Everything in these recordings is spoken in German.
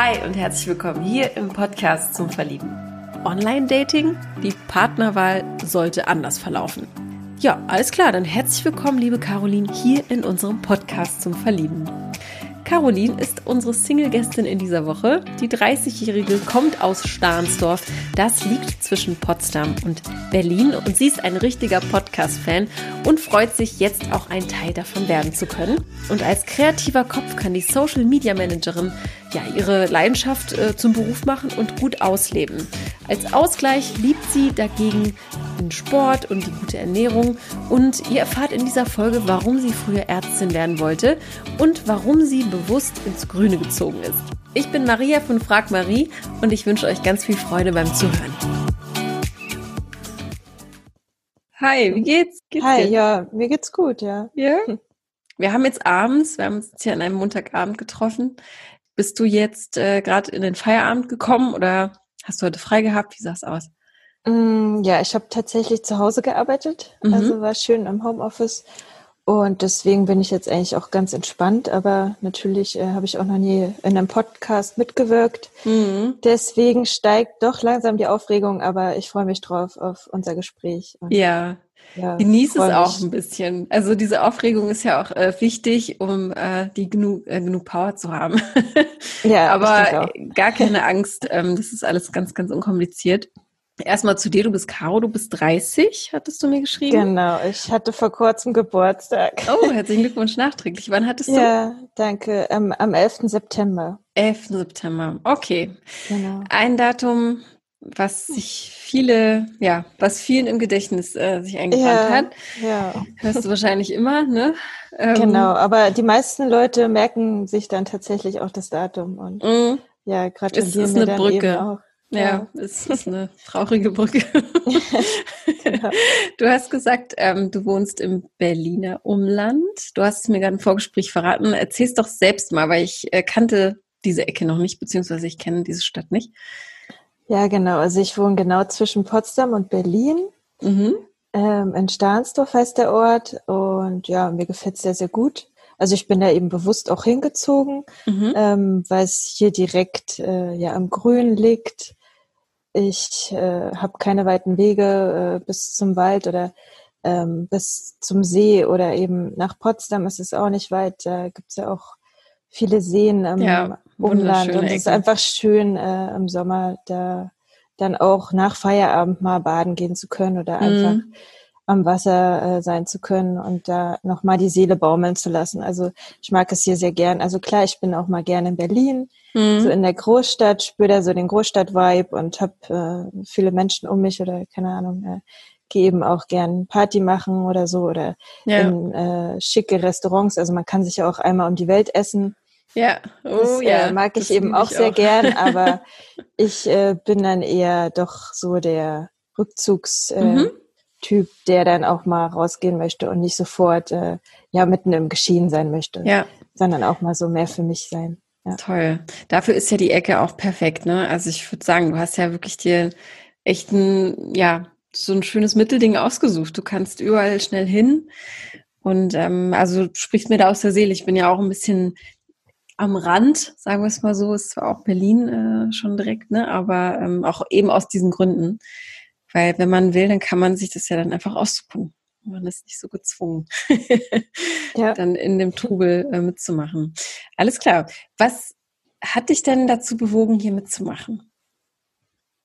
Hi und herzlich willkommen hier im Podcast zum Verlieben. Online-Dating? Die Partnerwahl sollte anders verlaufen. Ja, alles klar, dann herzlich willkommen, liebe Caroline, hier in unserem Podcast zum Verlieben. Caroline ist unsere Single-Gästin in dieser Woche. Die 30-Jährige kommt aus Stahnsdorf. Das liegt zwischen Potsdam und Berlin. Und sie ist ein richtiger Podcast-Fan und freut sich, jetzt auch ein Teil davon werden zu können. Und als kreativer Kopf kann die Social-Media-Managerin ja ihre Leidenschaft äh, zum Beruf machen und gut ausleben. Als Ausgleich liebt sie dagegen den Sport und die gute Ernährung. Und ihr erfahrt in dieser Folge, warum sie früher Ärztin werden wollte und warum sie bewusst ins Grüne gezogen ist. Ich bin Maria von Frag Marie und ich wünsche euch ganz viel Freude beim Zuhören. Hi, wie geht's? geht's Hi, dir? ja, mir geht's gut, ja. Ja? Wir haben jetzt abends, wir haben uns hier an einem Montagabend getroffen. Bist du jetzt äh, gerade in den Feierabend gekommen oder hast du heute frei gehabt? Wie sah es aus? Mm, ja, ich habe tatsächlich zu Hause gearbeitet, mhm. also war schön im Homeoffice und deswegen bin ich jetzt eigentlich auch ganz entspannt, aber natürlich äh, habe ich auch noch nie in einem Podcast mitgewirkt. Mhm. Deswegen steigt doch langsam die Aufregung, aber ich freue mich drauf auf unser Gespräch. Ja. ja Genieß es auch ein bisschen. Also diese Aufregung ist ja auch äh, wichtig, um äh, die genug, äh, genug Power zu haben. ja, aber gar keine Angst. Ähm, das ist alles ganz, ganz unkompliziert. Erstmal zu dir, du bist Caro, du bist 30, hattest du mir geschrieben? Genau, ich hatte vor kurzem Geburtstag. Oh, herzlichen Glückwunsch nachträglich. Wann hattest du? Ja, danke, ähm, am 11. September. 11. September, okay. Genau. Ein Datum, was sich viele, ja, was vielen im Gedächtnis äh, sich eingebrannt ja, hat. Ja. Hörst du wahrscheinlich immer, ne? Ähm, genau, aber die meisten Leute merken sich dann tatsächlich auch das Datum und mm. ja, gratulieren ist, ist mir eine dann Brücke. eben auch. Ja, ja, es ist eine traurige Brücke. genau. Du hast gesagt, ähm, du wohnst im Berliner Umland. Du hast es mir gerade im Vorgespräch verraten. Erzähl's doch selbst mal, weil ich äh, kannte diese Ecke noch nicht, beziehungsweise ich kenne diese Stadt nicht. Ja, genau. Also ich wohne genau zwischen Potsdam und Berlin. Mhm. Ähm, in Stahnsdorf heißt der Ort. Und ja, mir gefällt es sehr, sehr gut. Also ich bin da eben bewusst auch hingezogen, mhm. ähm, weil es hier direkt äh, ja am Grün liegt. Ich äh, habe keine weiten Wege äh, bis zum Wald oder ähm, bis zum See oder eben nach Potsdam ist es auch nicht weit. Da gibt's ja auch viele Seen im ja, Umland und es ist einfach schön äh, im Sommer da dann auch nach Feierabend mal baden gehen zu können oder einfach mhm. Am Wasser äh, sein zu können und da nochmal die Seele baumeln zu lassen. Also ich mag es hier sehr gern. Also klar, ich bin auch mal gern in Berlin, mhm. so in der Großstadt, spüre da so den Großstadt-Vibe und habe äh, viele Menschen um mich oder keine Ahnung, äh, gehe eben auch gern Party machen oder so oder ja. in äh, schicke Restaurants. Also man kann sich ja auch einmal um die Welt essen. Ja, oh das, ja. Äh, mag ich eben auch sehr auch. gern, aber ich äh, bin dann eher doch so der Rückzugs äh, mhm. Typ, der dann auch mal rausgehen möchte und nicht sofort äh, ja mitten im Geschehen sein möchte, ja. sondern auch mal so mehr für mich sein. Ja. Toll. Dafür ist ja die Ecke auch perfekt, ne? Also ich würde sagen, du hast ja wirklich dir echt ein, ja, so ein schönes Mittelding ausgesucht. Du kannst überall schnell hin. Und ähm, also spricht mir da aus der Seele. Ich bin ja auch ein bisschen am Rand, sagen wir es mal so, ist zwar auch Berlin äh, schon direkt, ne, aber ähm, auch eben aus diesen Gründen. Weil wenn man will, dann kann man sich das ja dann einfach aussuchen. Man ist nicht so gezwungen, ja. dann in dem Trubel äh, mitzumachen. Alles klar. Was hat dich denn dazu bewogen, hier mitzumachen?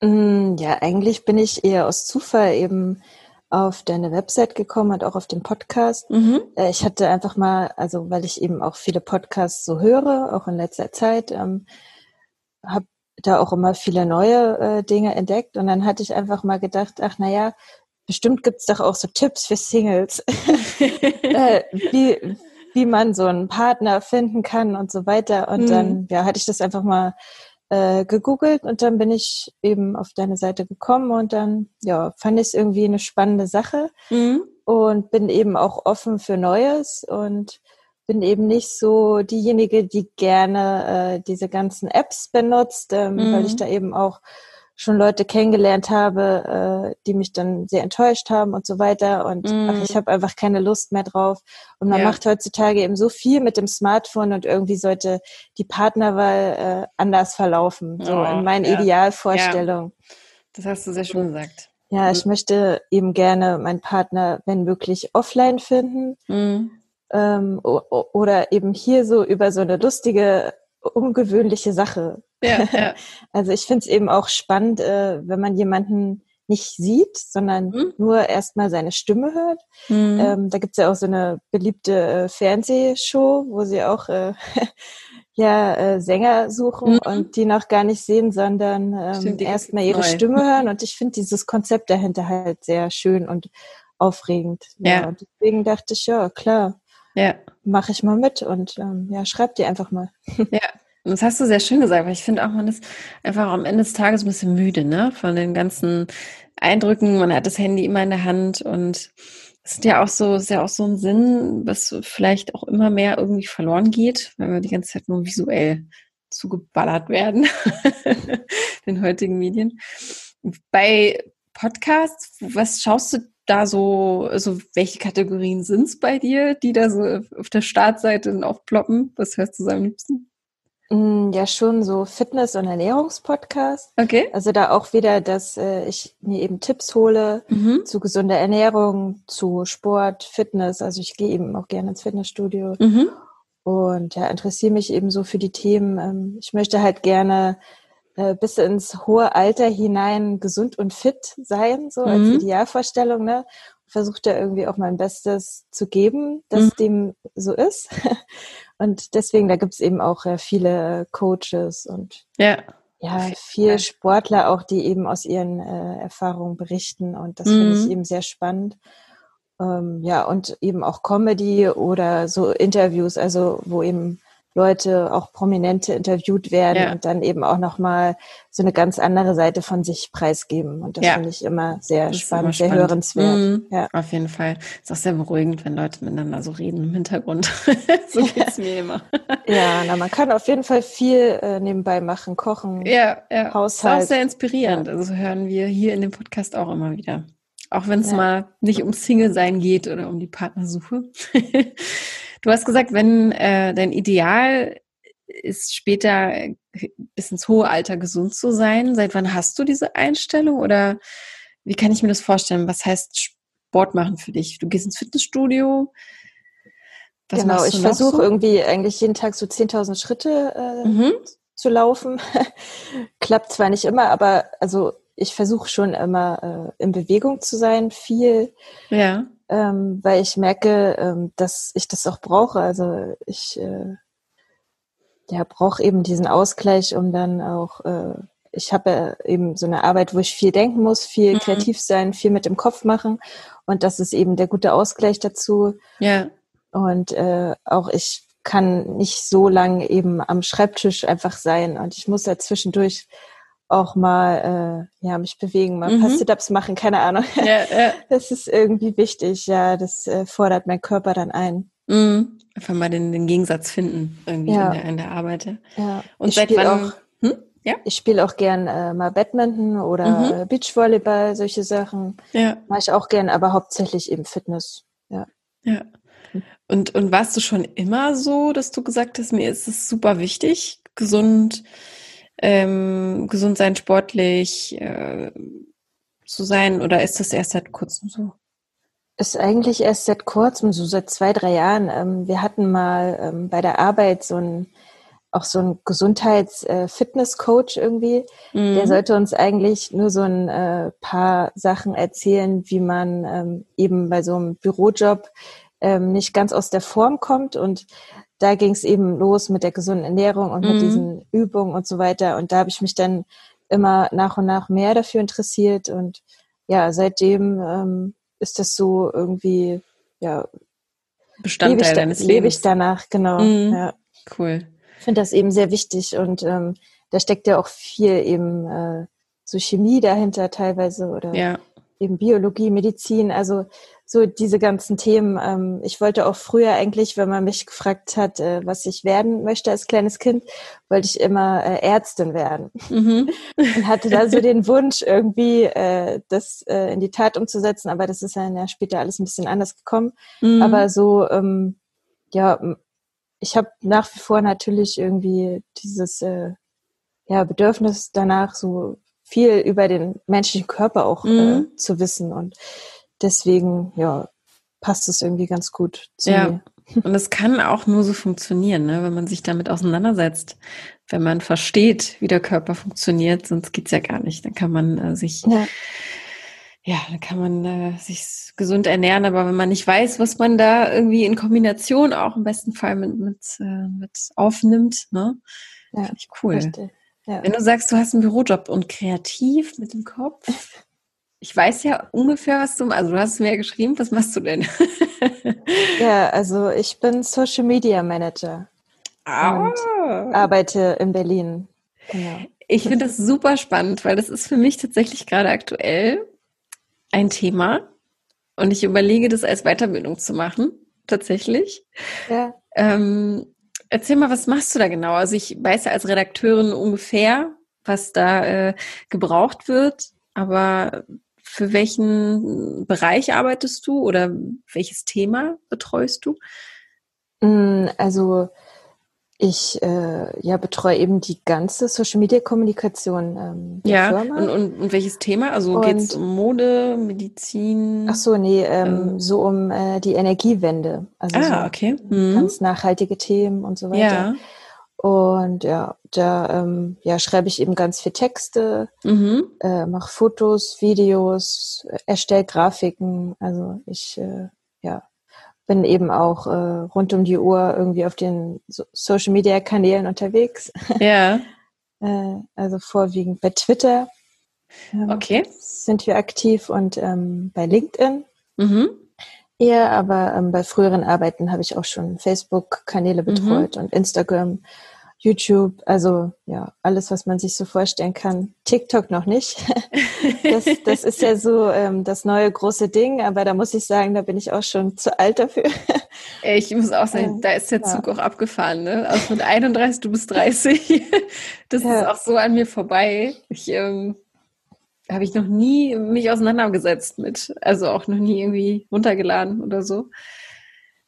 Mm, ja, eigentlich bin ich eher aus Zufall eben auf deine Website gekommen und auch auf den Podcast. Mhm. Äh, ich hatte einfach mal, also weil ich eben auch viele Podcasts so höre, auch in letzter Zeit, ähm, habe da auch immer viele neue äh, Dinge entdeckt und dann hatte ich einfach mal gedacht, ach naja, bestimmt gibt's doch auch so Tipps für Singles, äh, wie, wie man so einen Partner finden kann und so weiter. Und mhm. dann ja, hatte ich das einfach mal äh, gegoogelt und dann bin ich eben auf deine Seite gekommen und dann ja, fand ich es irgendwie eine spannende Sache mhm. und bin eben auch offen für Neues und bin eben nicht so diejenige, die gerne äh, diese ganzen Apps benutzt, ähm, mhm. weil ich da eben auch schon Leute kennengelernt habe, äh, die mich dann sehr enttäuscht haben und so weiter. Und mm. ach, ich habe einfach keine Lust mehr drauf. Und man ja. macht heutzutage eben so viel mit dem Smartphone und irgendwie sollte die Partnerwahl äh, anders verlaufen, so oh, in meinen ja. Idealvorstellungen. Ja. Das hast du sehr schön gesagt. Ja, ich möchte eben gerne meinen Partner, wenn möglich, offline finden. Mm. Ähm, oder eben hier so über so eine lustige, ungewöhnliche Sache ja, ja. Also ich finde es eben auch spannend, äh, wenn man jemanden nicht sieht, sondern mhm. nur erstmal seine Stimme hört. Mhm. Ähm, da gibt's ja auch so eine beliebte äh, Fernsehshow, wo sie auch äh, ja äh, Sänger suchen mhm. und die noch gar nicht sehen, sondern ähm, erstmal ihre neu. Stimme hören. Und ich finde dieses Konzept dahinter halt sehr schön und aufregend. Ja. ja. Und deswegen dachte ich, ja, klar, ja. mache ich mal mit und ähm, ja, schreib dir einfach mal. Ja, und das hast du sehr schön gesagt, weil ich finde auch, man ist einfach am Ende des Tages ein bisschen müde, ne? Von den ganzen Eindrücken. Man hat das Handy immer in der Hand und es ist ja auch so, ist ja auch so ein Sinn, was vielleicht auch immer mehr irgendwie verloren geht, weil wir die ganze Zeit nur visuell zugeballert werden, den heutigen Medien. Bei Podcasts, was schaust du da so, also welche Kategorien sind es bei dir, die da so auf der Startseite aufploppen? Was hörst du so am liebsten? Mm, ja, schon so Fitness- und Ernährungspodcast. Okay. Also da auch wieder, dass äh, ich mir eben Tipps hole mhm. zu gesunder Ernährung, zu Sport, Fitness. Also ich gehe eben auch gerne ins Fitnessstudio mhm. und ja, interessiere mich eben so für die Themen. Ähm, ich möchte halt gerne äh, bis ins hohe Alter hinein gesund und fit sein, so mhm. als Idealvorstellung, ne? Versuche da irgendwie auch mein Bestes zu geben, dass mhm. dem so ist. Und deswegen, da gibt es eben auch äh, viele Coaches und ja, ja viel Sportler auch, die eben aus ihren äh, Erfahrungen berichten. Und das mhm. finde ich eben sehr spannend. Ähm, ja, und eben auch Comedy oder so Interviews, also wo eben Leute, auch Prominente interviewt werden ja. und dann eben auch nochmal so eine ganz andere Seite von sich preisgeben. Und das ja. finde ich immer sehr spannend, immer sehr spannend. hörenswert. Mhm. Ja. Auf jeden Fall. Ist auch sehr beruhigend, wenn Leute miteinander so reden im Hintergrund. so geht's mir immer. ja, na, man kann auf jeden Fall viel äh, nebenbei machen, kochen, ja, ja. Haushalt. Das ist auch sehr inspirierend. Also hören wir hier in dem Podcast auch immer wieder. Auch wenn es mal nicht um Single-Sein geht oder um die Partnersuche. Du hast gesagt, wenn äh, dein Ideal ist später bis ins hohe Alter gesund zu sein. Seit wann hast du diese Einstellung oder wie kann ich mir das vorstellen? Was heißt Sport machen für dich? Du gehst ins Fitnessstudio. Was genau, ich versuche so? irgendwie eigentlich jeden Tag so 10.000 Schritte äh, mhm. zu laufen. Klappt zwar nicht immer, aber also ich versuche schon immer äh, in Bewegung zu sein, viel. Ja ähm, weil ich merke, ähm, dass ich das auch brauche. Also ich äh, ja, brauche eben diesen Ausgleich, um dann auch, äh, ich habe ja eben so eine Arbeit, wo ich viel denken muss, viel mhm. kreativ sein, viel mit dem Kopf machen. Und das ist eben der gute Ausgleich dazu. Ja. Und äh, auch ich kann nicht so lang eben am Schreibtisch einfach sein und ich muss da zwischendurch auch mal äh, ja mich bewegen, mal ein paar mhm. Sit-ups machen, keine Ahnung. Ja, ja. Das ist irgendwie wichtig, ja, das äh, fordert mein Körper dann ein. Mhm. Einfach mal den, den Gegensatz finden irgendwie ja. in, der, in der Arbeit. Ja. Und ich seit wann? Auch, hm? ja? Ich spiele auch gern äh, mal Badminton oder mhm. Beachvolleyball, solche Sachen. Ja. Mache ich auch gern, aber hauptsächlich eben Fitness. Ja. Ja. Und, und warst du schon immer so, dass du gesagt hast, mir ist es super wichtig, gesund ähm, gesund sein, sportlich äh, zu sein oder ist das erst seit kurzem so? Ist eigentlich erst seit kurzem, so seit zwei, drei Jahren. Ähm, wir hatten mal ähm, bei der Arbeit so ein auch so ein Gesundheits-Fitness-Coach äh, irgendwie. Mhm. Der sollte uns eigentlich nur so ein äh, paar Sachen erzählen, wie man ähm, eben bei so einem Bürojob ähm, nicht ganz aus der Form kommt und da ging es eben los mit der gesunden Ernährung und mit mhm. diesen Übungen und so weiter. Und da habe ich mich dann immer nach und nach mehr dafür interessiert. Und ja, seitdem ähm, ist das so irgendwie, ja, Bestandteil lebe ich, deines Lebens. Lebe ich danach, genau. Mhm. Ja. Cool. Ich finde das eben sehr wichtig und ähm, da steckt ja auch viel eben äh, so Chemie dahinter teilweise oder ja. Eben Biologie, Medizin, also so diese ganzen Themen. Ähm, ich wollte auch früher eigentlich, wenn man mich gefragt hat, äh, was ich werden möchte als kleines Kind, wollte ich immer äh, Ärztin werden. Mhm. Und hatte da so den Wunsch, irgendwie äh, das äh, in die Tat umzusetzen, aber das ist dann ja später alles ein bisschen anders gekommen. Mhm. Aber so, ähm, ja, ich habe nach wie vor natürlich irgendwie dieses äh, ja, Bedürfnis danach, so viel über den menschlichen Körper auch mhm. äh, zu wissen. Und deswegen, ja, passt es irgendwie ganz gut zu ja. mir. Und es kann auch nur so funktionieren, ne, wenn man sich damit auseinandersetzt, wenn man versteht, wie der Körper funktioniert, sonst geht's ja gar nicht. Dann kann man äh, sich, ja. ja, dann kann man äh, sich gesund ernähren, aber wenn man nicht weiß, was man da irgendwie in Kombination auch im besten Fall mit, mit, äh, mit aufnimmt, ne, ja, finde ich cool. Richtig. Ja. Wenn du sagst, du hast einen Bürojob und kreativ mit dem Kopf, ich weiß ja ungefähr, was du, also du hast mir ja geschrieben, was machst du denn? ja, also ich bin Social Media Manager ah. und arbeite in Berlin. Genau. Ich finde das super spannend, weil das ist für mich tatsächlich gerade aktuell ein Thema und ich überlege, das als Weiterbildung zu machen, tatsächlich. Ja. Ähm, Erzähl mal, was machst du da genau? Also ich weiß ja als Redakteurin ungefähr, was da äh, gebraucht wird, aber für welchen Bereich arbeitest du oder welches Thema betreust du? Mm, also ich äh, ja, betreue eben die ganze Social Media Kommunikation ähm, der ja, Firma. Und, und, und welches Thema? Also geht es um Mode, Medizin? Ach so, nee, ähm, ähm. so um äh, die Energiewende. Also ah, so okay. Mhm. ganz nachhaltige Themen und so weiter. Ja. Und ja, da ähm, ja, schreibe ich eben ganz viel Texte, mhm. äh, mache Fotos, Videos, erstelle Grafiken. Also ich äh, ja, bin eben auch äh, rund um die Uhr irgendwie auf den so Social Media Kanälen unterwegs. Ja. äh, also vorwiegend bei Twitter. Ähm, okay. Sind wir aktiv und ähm, bei LinkedIn. Mhm. Eher, aber ähm, bei früheren Arbeiten habe ich auch schon Facebook-Kanäle mhm. betreut mhm. und Instagram YouTube, also ja, alles, was man sich so vorstellen kann. TikTok noch nicht. Das, das ist ja so ähm, das neue große Ding, aber da muss ich sagen, da bin ich auch schon zu alt dafür. Ich muss auch sagen, da ist der Zug ja. auch abgefahren. Ne? Also mit 31, du bist 30. Das ja. ist auch so an mir vorbei. Ich ähm, habe ich noch nie mich auseinandergesetzt mit, also auch noch nie irgendwie runtergeladen oder so.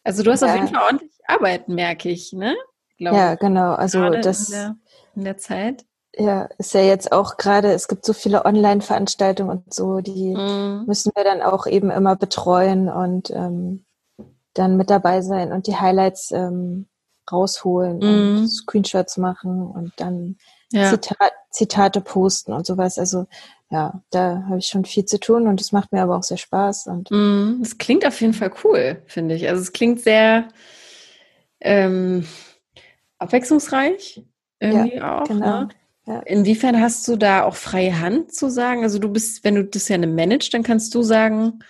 Also du hast ja. auf jeden Fall ordentlich Arbeiten, merke ich, ne? Glaube Ja, genau. Also das in der, in der Zeit. Ja, ist ja jetzt auch gerade, es gibt so viele Online-Veranstaltungen und so, die mm. müssen wir dann auch eben immer betreuen und ähm, dann mit dabei sein und die Highlights ähm, rausholen mm. und Screenshots machen und dann ja. Zitat, Zitate posten und sowas. Also ja, da habe ich schon viel zu tun und es macht mir aber auch sehr Spaß. Und mm. es klingt auf jeden Fall cool, finde ich. Also es klingt sehr ähm, abwechslungsreich irgendwie ja, auch. Genau. Ne? Ja. Inwiefern hast du da auch freie Hand zu sagen? Also du bist, wenn du das ja managst, dann kannst du sagen,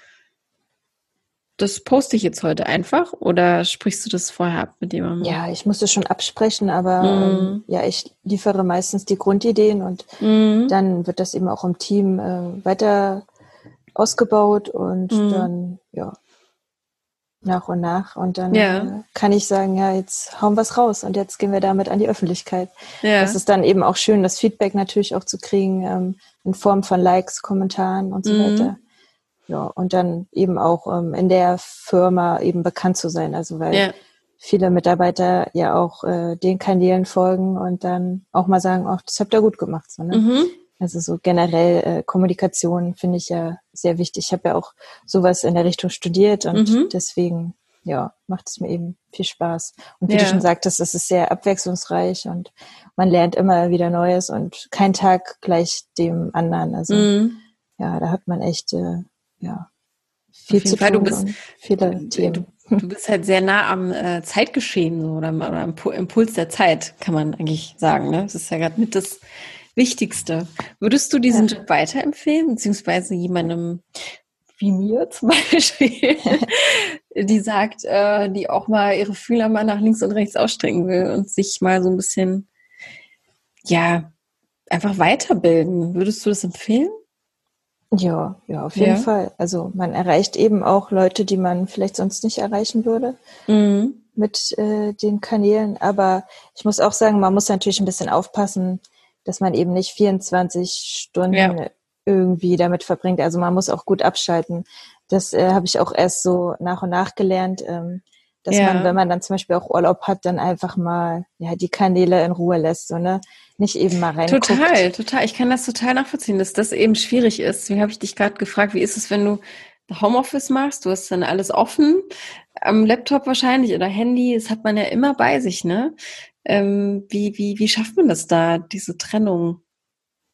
das poste ich jetzt heute einfach oder sprichst du das vorher ab mit jemandem? Ja, ich muss es schon absprechen, aber mm. ähm, ja, ich liefere meistens die Grundideen und mm. dann wird das eben auch im Team äh, weiter ausgebaut und mm. dann ja nach und nach. Und dann ja. äh, kann ich sagen, ja, jetzt hauen wir es raus und jetzt gehen wir damit an die Öffentlichkeit. Ja. Das ist dann eben auch schön, das Feedback natürlich auch zu kriegen, ähm, in Form von Likes, Kommentaren und so mhm. weiter. Ja, und dann eben auch ähm, in der Firma eben bekannt zu sein. Also weil ja. viele Mitarbeiter ja auch äh, den Kanälen folgen und dann auch mal sagen, ach, das habt ihr gut gemacht. So, ne? Mhm. Also so generell äh, Kommunikation finde ich ja sehr wichtig. Ich habe ja auch sowas in der Richtung studiert und mhm. deswegen ja, macht es mir eben viel Spaß. Und wie ja. du schon sagtest, es ist sehr abwechslungsreich und man lernt immer wieder Neues und kein Tag gleich dem anderen. Also mhm. ja, da hat man echt äh, ja viel zu Fall, tun du bist, viele Themen. Du, du, bist halt sehr nah am äh, Zeitgeschehen so, oder, oder am Impuls der Zeit, kann man eigentlich sagen. Ne? Das ist ja gerade mit das Wichtigste. Würdest du diesen ja. Job weiterempfehlen, beziehungsweise jemandem wie mir zum Beispiel, die sagt, äh, die auch mal ihre Fühler mal nach links und rechts ausstrecken will und sich mal so ein bisschen, ja, einfach weiterbilden. Würdest du das empfehlen? Ja, ja, auf jeden ja. Fall. Also man erreicht eben auch Leute, die man vielleicht sonst nicht erreichen würde mhm. mit äh, den Kanälen. Aber ich muss auch sagen, man muss natürlich ein bisschen aufpassen, dass man eben nicht 24 Stunden ja. irgendwie damit verbringt. Also man muss auch gut abschalten. Das äh, habe ich auch erst so nach und nach gelernt, ähm, dass ja. man, wenn man dann zum Beispiel auch Urlaub hat, dann einfach mal ja die Kanäle in Ruhe lässt, so ne, nicht eben mal rein. Total, total. Ich kann das total nachvollziehen, dass das eben schwierig ist. Wie habe ich dich gerade gefragt, wie ist es, wenn du Homeoffice machst? Du hast dann alles offen, am Laptop wahrscheinlich oder Handy. Das hat man ja immer bei sich, ne? Ähm, wie, wie, wie schafft man das da, diese Trennung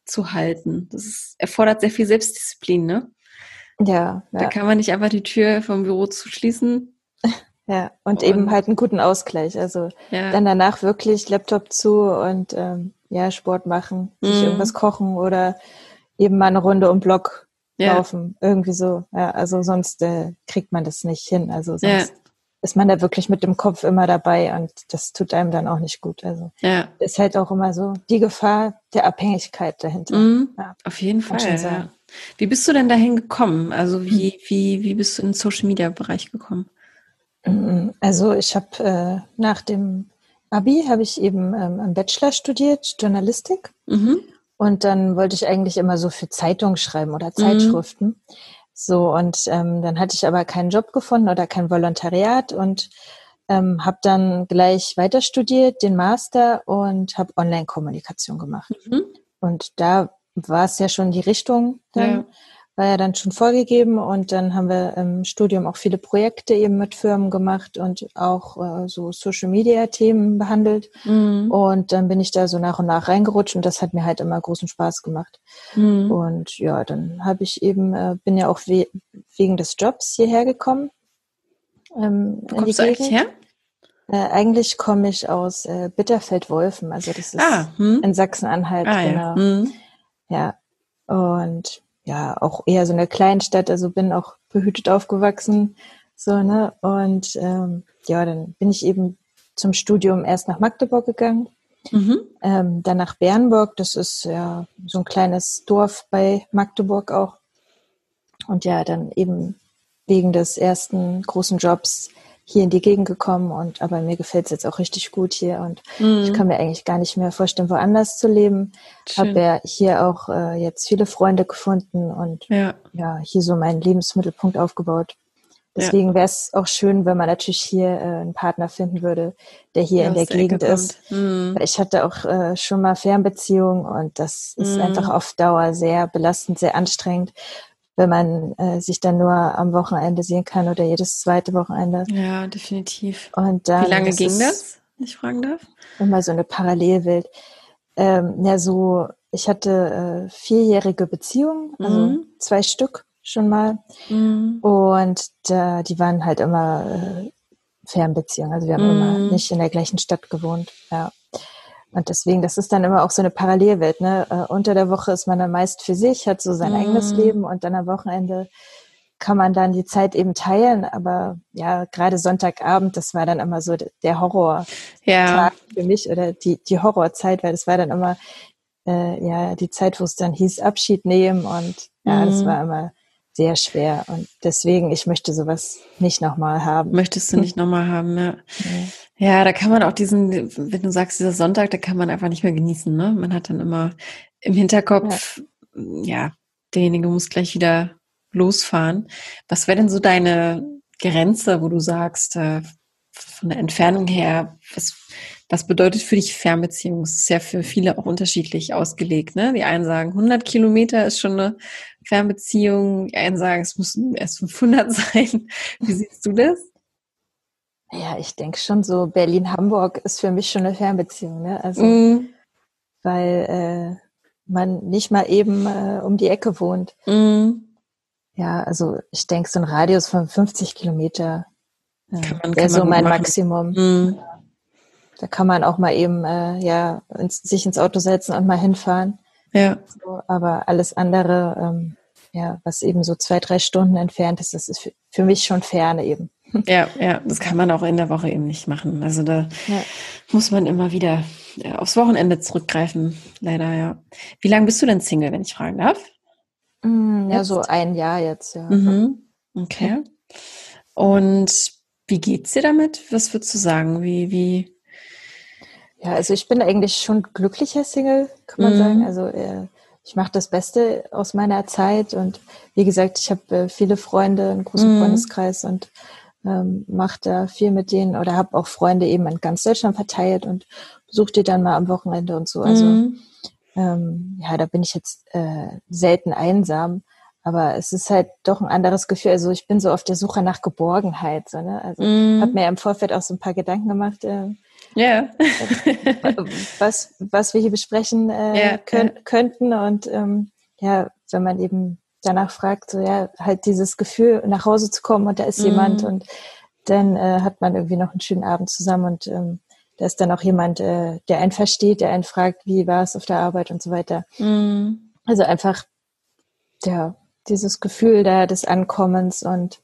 zu halten? Das ist, erfordert sehr viel Selbstdisziplin, ne? Ja, ja. Da kann man nicht einfach die Tür vom Büro zuschließen. Ja, und, und eben halt einen guten Ausgleich. Also ja. dann danach wirklich Laptop zu und ähm, ja, Sport machen, sich mhm. irgendwas kochen oder eben mal eine Runde um Block ja. laufen. Irgendwie so. Ja, also sonst äh, kriegt man das nicht hin. Also sonst ist man da wirklich mit dem Kopf immer dabei und das tut einem dann auch nicht gut. Also ja. ist halt auch immer so die Gefahr der Abhängigkeit dahinter. Mhm, ja. Auf jeden Fall. Ja. Wie bist du denn dahin gekommen? Also wie, hm. wie, wie bist du in den Social Media Bereich gekommen? Mhm, also ich habe äh, nach dem Abi habe ich eben ähm, am Bachelor studiert, Journalistik. Mhm. Und dann wollte ich eigentlich immer so für Zeitungen schreiben oder Zeitschriften. Mhm. So, und ähm, dann hatte ich aber keinen Job gefunden oder kein Volontariat und ähm, habe dann gleich weiter studiert, den Master und habe Online-Kommunikation gemacht. Mhm. Und da war es ja schon die Richtung dann. Ja war ja dann schon vorgegeben und dann haben wir im Studium auch viele Projekte eben mit Firmen gemacht und auch äh, so Social Media Themen behandelt. Mhm. Und dann bin ich da so nach und nach reingerutscht und das hat mir halt immer großen Spaß gemacht. Mhm. Und ja, dann habe ich eben, äh, bin ja auch we wegen des Jobs hierher gekommen. Ähm, Wo kommst du eigentlich her? Äh, eigentlich komme ich aus äh, Bitterfeld-Wolfen, also das ist ah, hm. in Sachsen-Anhalt, ah, genau. Ja. Hm. ja. Und ja auch eher so eine Kleinstadt, also bin auch behütet aufgewachsen, so ne? Und ähm, ja, dann bin ich eben zum Studium erst nach Magdeburg gegangen, mhm. ähm, dann nach Bernburg, das ist ja so ein kleines Dorf bei Magdeburg auch. Und ja, dann eben wegen des ersten großen Jobs hier in die Gegend gekommen und aber mir gefällt es jetzt auch richtig gut hier und mhm. ich kann mir eigentlich gar nicht mehr vorstellen, woanders zu leben. Habe ja hier auch äh, jetzt viele Freunde gefunden und ja. ja, hier so meinen Lebensmittelpunkt aufgebaut. Deswegen ja. wäre es auch schön, wenn man natürlich hier äh, einen Partner finden würde, der hier ja, in der Gegend ist. Mhm. Ich hatte auch äh, schon mal Fernbeziehungen und das ist mhm. einfach auf Dauer sehr belastend, sehr anstrengend wenn man äh, sich dann nur am Wochenende sehen kann oder jedes zweite Wochenende. Ja, definitiv. Und dann, Wie lange das ging das, wenn ich fragen darf? Immer so eine Parallelwelt. Ähm, ja, so, ich hatte äh, vierjährige Beziehungen, also mhm. zwei Stück schon mal. Mhm. Und äh, die waren halt immer äh, Fernbeziehungen. Also wir haben mhm. immer nicht in der gleichen Stadt gewohnt. Ja. Und deswegen, das ist dann immer auch so eine Parallelwelt. Ne? Äh, unter der Woche ist man dann meist für sich, hat so sein mm. eigenes Leben und dann am Wochenende kann man dann die Zeit eben teilen. Aber ja, gerade Sonntagabend, das war dann immer so der Horror ja. für mich oder die, die Horrorzeit, weil das war dann immer äh, ja die Zeit, wo es dann hieß Abschied nehmen und ja, mm. das mhm. war immer sehr schwer. Und deswegen, ich möchte sowas nicht nochmal haben. Möchtest du nicht nochmal haben, ja. ja. Ja, da kann man auch diesen, wenn du sagst, dieser Sonntag, da kann man einfach nicht mehr genießen, ne? Man hat dann immer im Hinterkopf, ja, ja derjenige muss gleich wieder losfahren. Was wäre denn so deine Grenze, wo du sagst, äh, von der Entfernung her, was, was bedeutet für dich Fernbeziehung? Das ist ja für viele auch unterschiedlich ausgelegt. Ne? Die einen sagen, 100 Kilometer ist schon eine Fernbeziehung. Die einen sagen, es müssen erst 500 sein. Wie siehst du das? Ja, ich denke schon so, Berlin-Hamburg ist für mich schon eine Fernbeziehung. Ne? Also, mm. weil äh, man nicht mal eben äh, um die Ecke wohnt. Mm. Ja, also ich denke, so ein Radius von 50 Kilometer äh, wäre so mein machen. Maximum. Mm. Da kann man auch mal eben äh, ja ins, sich ins Auto setzen und mal hinfahren. Ja. So, aber alles andere, ähm, ja, was eben so zwei, drei Stunden entfernt ist, das ist für, für mich schon ferne eben. Ja, ja, das kann man auch in der Woche eben nicht machen. Also da ja. muss man immer wieder ja, aufs Wochenende zurückgreifen, leider, ja. Wie lange bist du denn Single, wenn ich fragen darf? Mm, ja, so ein Jahr jetzt, ja. Mhm. Okay. Und wie geht's dir damit? Was würdest du sagen? Wie, wie? Ja, also ich bin eigentlich schon glücklicher Single, kann man mhm. sagen. Also äh, ich mache das Beste aus meiner Zeit und wie gesagt, ich habe äh, viele Freunde, einen großen mhm. Freundeskreis und ähm, mache da viel mit denen oder habe auch Freunde eben in ganz Deutschland verteilt und besuche die dann mal am Wochenende und so. Also mhm. ähm, ja, da bin ich jetzt äh, selten einsam. Aber es ist halt doch ein anderes Gefühl. Also ich bin so auf der Suche nach Geborgenheit. So, ne? Also mm. habe mir im Vorfeld auch so ein paar Gedanken gemacht. Äh, ja. was, was wir hier besprechen äh, yeah, könnt, yeah. könnten. Und ähm, ja, wenn man eben danach fragt, so ja, halt dieses Gefühl, nach Hause zu kommen und da ist mm. jemand und dann äh, hat man irgendwie noch einen schönen Abend zusammen und ähm, da ist dann auch jemand, äh, der einen versteht, der einen fragt, wie war es auf der Arbeit und so weiter. Mm. Also einfach, ja, dieses Gefühl da des Ankommens und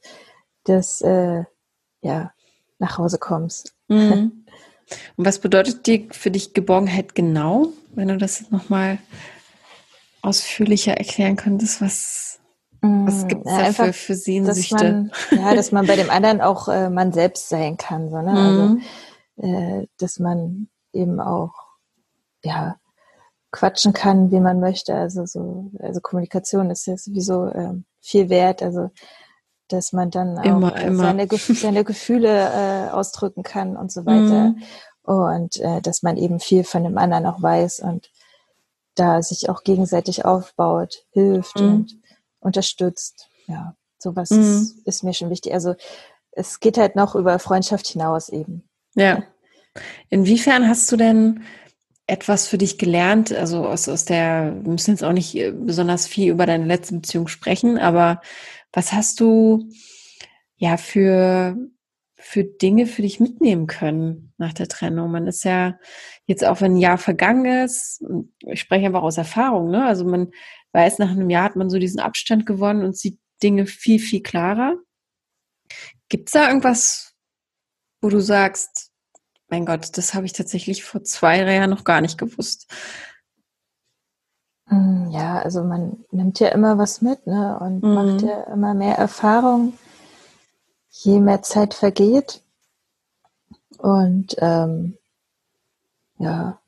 des, äh, ja, nach Hause kommst. Mhm. Und was bedeutet dir für dich Geborgenheit genau, wenn du das nochmal ausführlicher erklären könntest, was, was gibt es ja, da für, für Sehnsüchte? Dass man, ja, dass man bei dem anderen auch äh, man selbst sein kann, so, ne? Also, mhm. Also, äh, dass man eben auch, ja, quatschen kann, wie man möchte. Also so, also Kommunikation ist ja sowieso äh, viel wert. Also dass man dann immer, auch äh, immer. Seine, seine Gefühle äh, ausdrücken kann und so weiter. Mhm. Und äh, dass man eben viel von dem anderen auch weiß und da sich auch gegenseitig aufbaut, hilft mhm. und unterstützt. Ja, sowas mhm. ist, ist mir schon wichtig. Also es geht halt noch über Freundschaft hinaus eben. Ja. Inwiefern hast du denn etwas für dich gelernt? Also aus, aus der, wir müssen jetzt auch nicht äh, besonders viel über deine letzte Beziehung sprechen, aber was hast du ja für, für Dinge für dich mitnehmen können nach der Trennung? Man ist ja jetzt auch, wenn ein Jahr vergangen ist, ich spreche einfach aus Erfahrung, ne? Also man weiß, nach einem Jahr hat man so diesen Abstand gewonnen und sieht Dinge viel, viel klarer. Gibt es da irgendwas, wo du sagst, mein Gott, das habe ich tatsächlich vor zwei, drei Jahren noch gar nicht gewusst. Hm, ja, also man nimmt ja immer was mit ne? und mhm. macht ja immer mehr Erfahrung, je mehr Zeit vergeht. Und ähm, ja,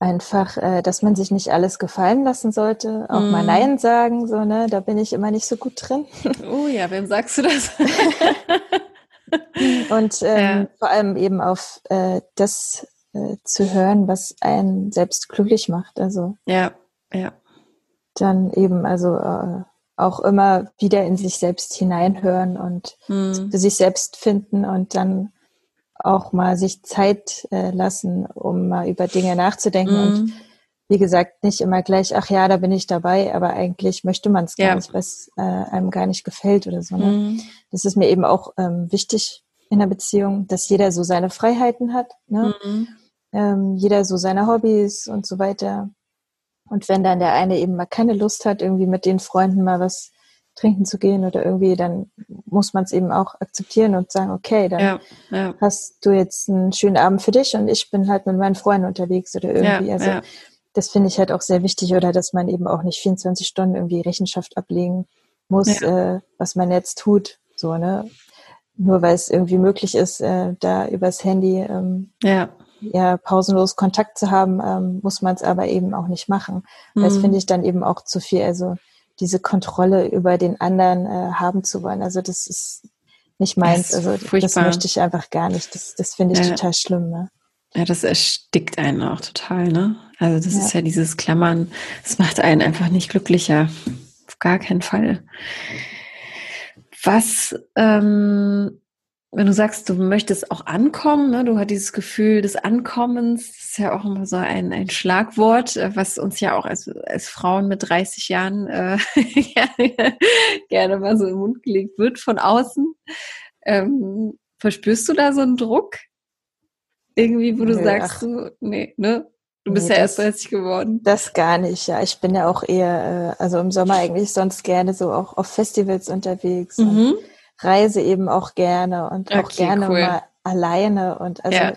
einfach, äh, dass man sich nicht alles gefallen lassen sollte, auch mm. mal mhm. Nein sagen, so, ne, da bin ich immer nicht so gut drin. Oh ja, wem sagst du das? Und ähm, ja. vor allem eben auf äh, das äh, zu hören, was einen selbst glücklich macht. Also ja, ja. Dann eben also äh, auch immer wieder in sich selbst hineinhören und mhm. für sich selbst finden und dann auch mal sich Zeit äh, lassen, um mal über Dinge nachzudenken mhm. und wie gesagt, nicht immer gleich, ach ja, da bin ich dabei, aber eigentlich möchte man es gar ja. nicht, was äh, einem gar nicht gefällt oder so. Ne? Mhm. Das ist mir eben auch ähm, wichtig in der Beziehung, dass jeder so seine Freiheiten hat, ne? Mhm. Ähm, jeder so seine Hobbys und so weiter. Und wenn dann der eine eben mal keine Lust hat, irgendwie mit den Freunden mal was trinken zu gehen oder irgendwie, dann muss man es eben auch akzeptieren und sagen, okay, dann ja, ja. hast du jetzt einen schönen Abend für dich und ich bin halt mit meinen Freunden unterwegs oder irgendwie. Ja, also das finde ich halt auch sehr wichtig oder dass man eben auch nicht 24 Stunden irgendwie Rechenschaft ablegen muss, ja. äh, was man jetzt tut. So, ne? Nur weil es irgendwie möglich ist, äh, da übers Handy ähm, ja. ja pausenlos Kontakt zu haben, ähm, muss man es aber eben auch nicht machen. Mhm. Das finde ich dann eben auch zu viel. Also diese Kontrolle über den anderen äh, haben zu wollen. Also das ist nicht meins. also furchtbar. das möchte ich einfach gar nicht. Das, das finde ich ja. total schlimm. Ne? Ja, das erstickt einen auch total, ne? Also das ja. ist ja dieses Klammern, das macht einen einfach nicht glücklicher. Auf gar keinen Fall. Was, ähm, wenn du sagst, du möchtest auch ankommen, ne? du hast dieses Gefühl des Ankommens, das ist ja auch immer so ein, ein Schlagwort, äh, was uns ja auch als, als Frauen mit 30 Jahren äh, gerne, gerne mal so im Mund gelegt wird von außen. Ähm, verspürst du da so einen Druck? Irgendwie, wo du nee, sagst, du, nee, ne? Du bist nee, ja erst 30 geworden. Das gar nicht, ja. Ich bin ja auch eher, äh, also im Sommer eigentlich sonst gerne so auch auf Festivals unterwegs mhm. und reise eben auch gerne und okay, auch gerne cool. mal alleine und also ja.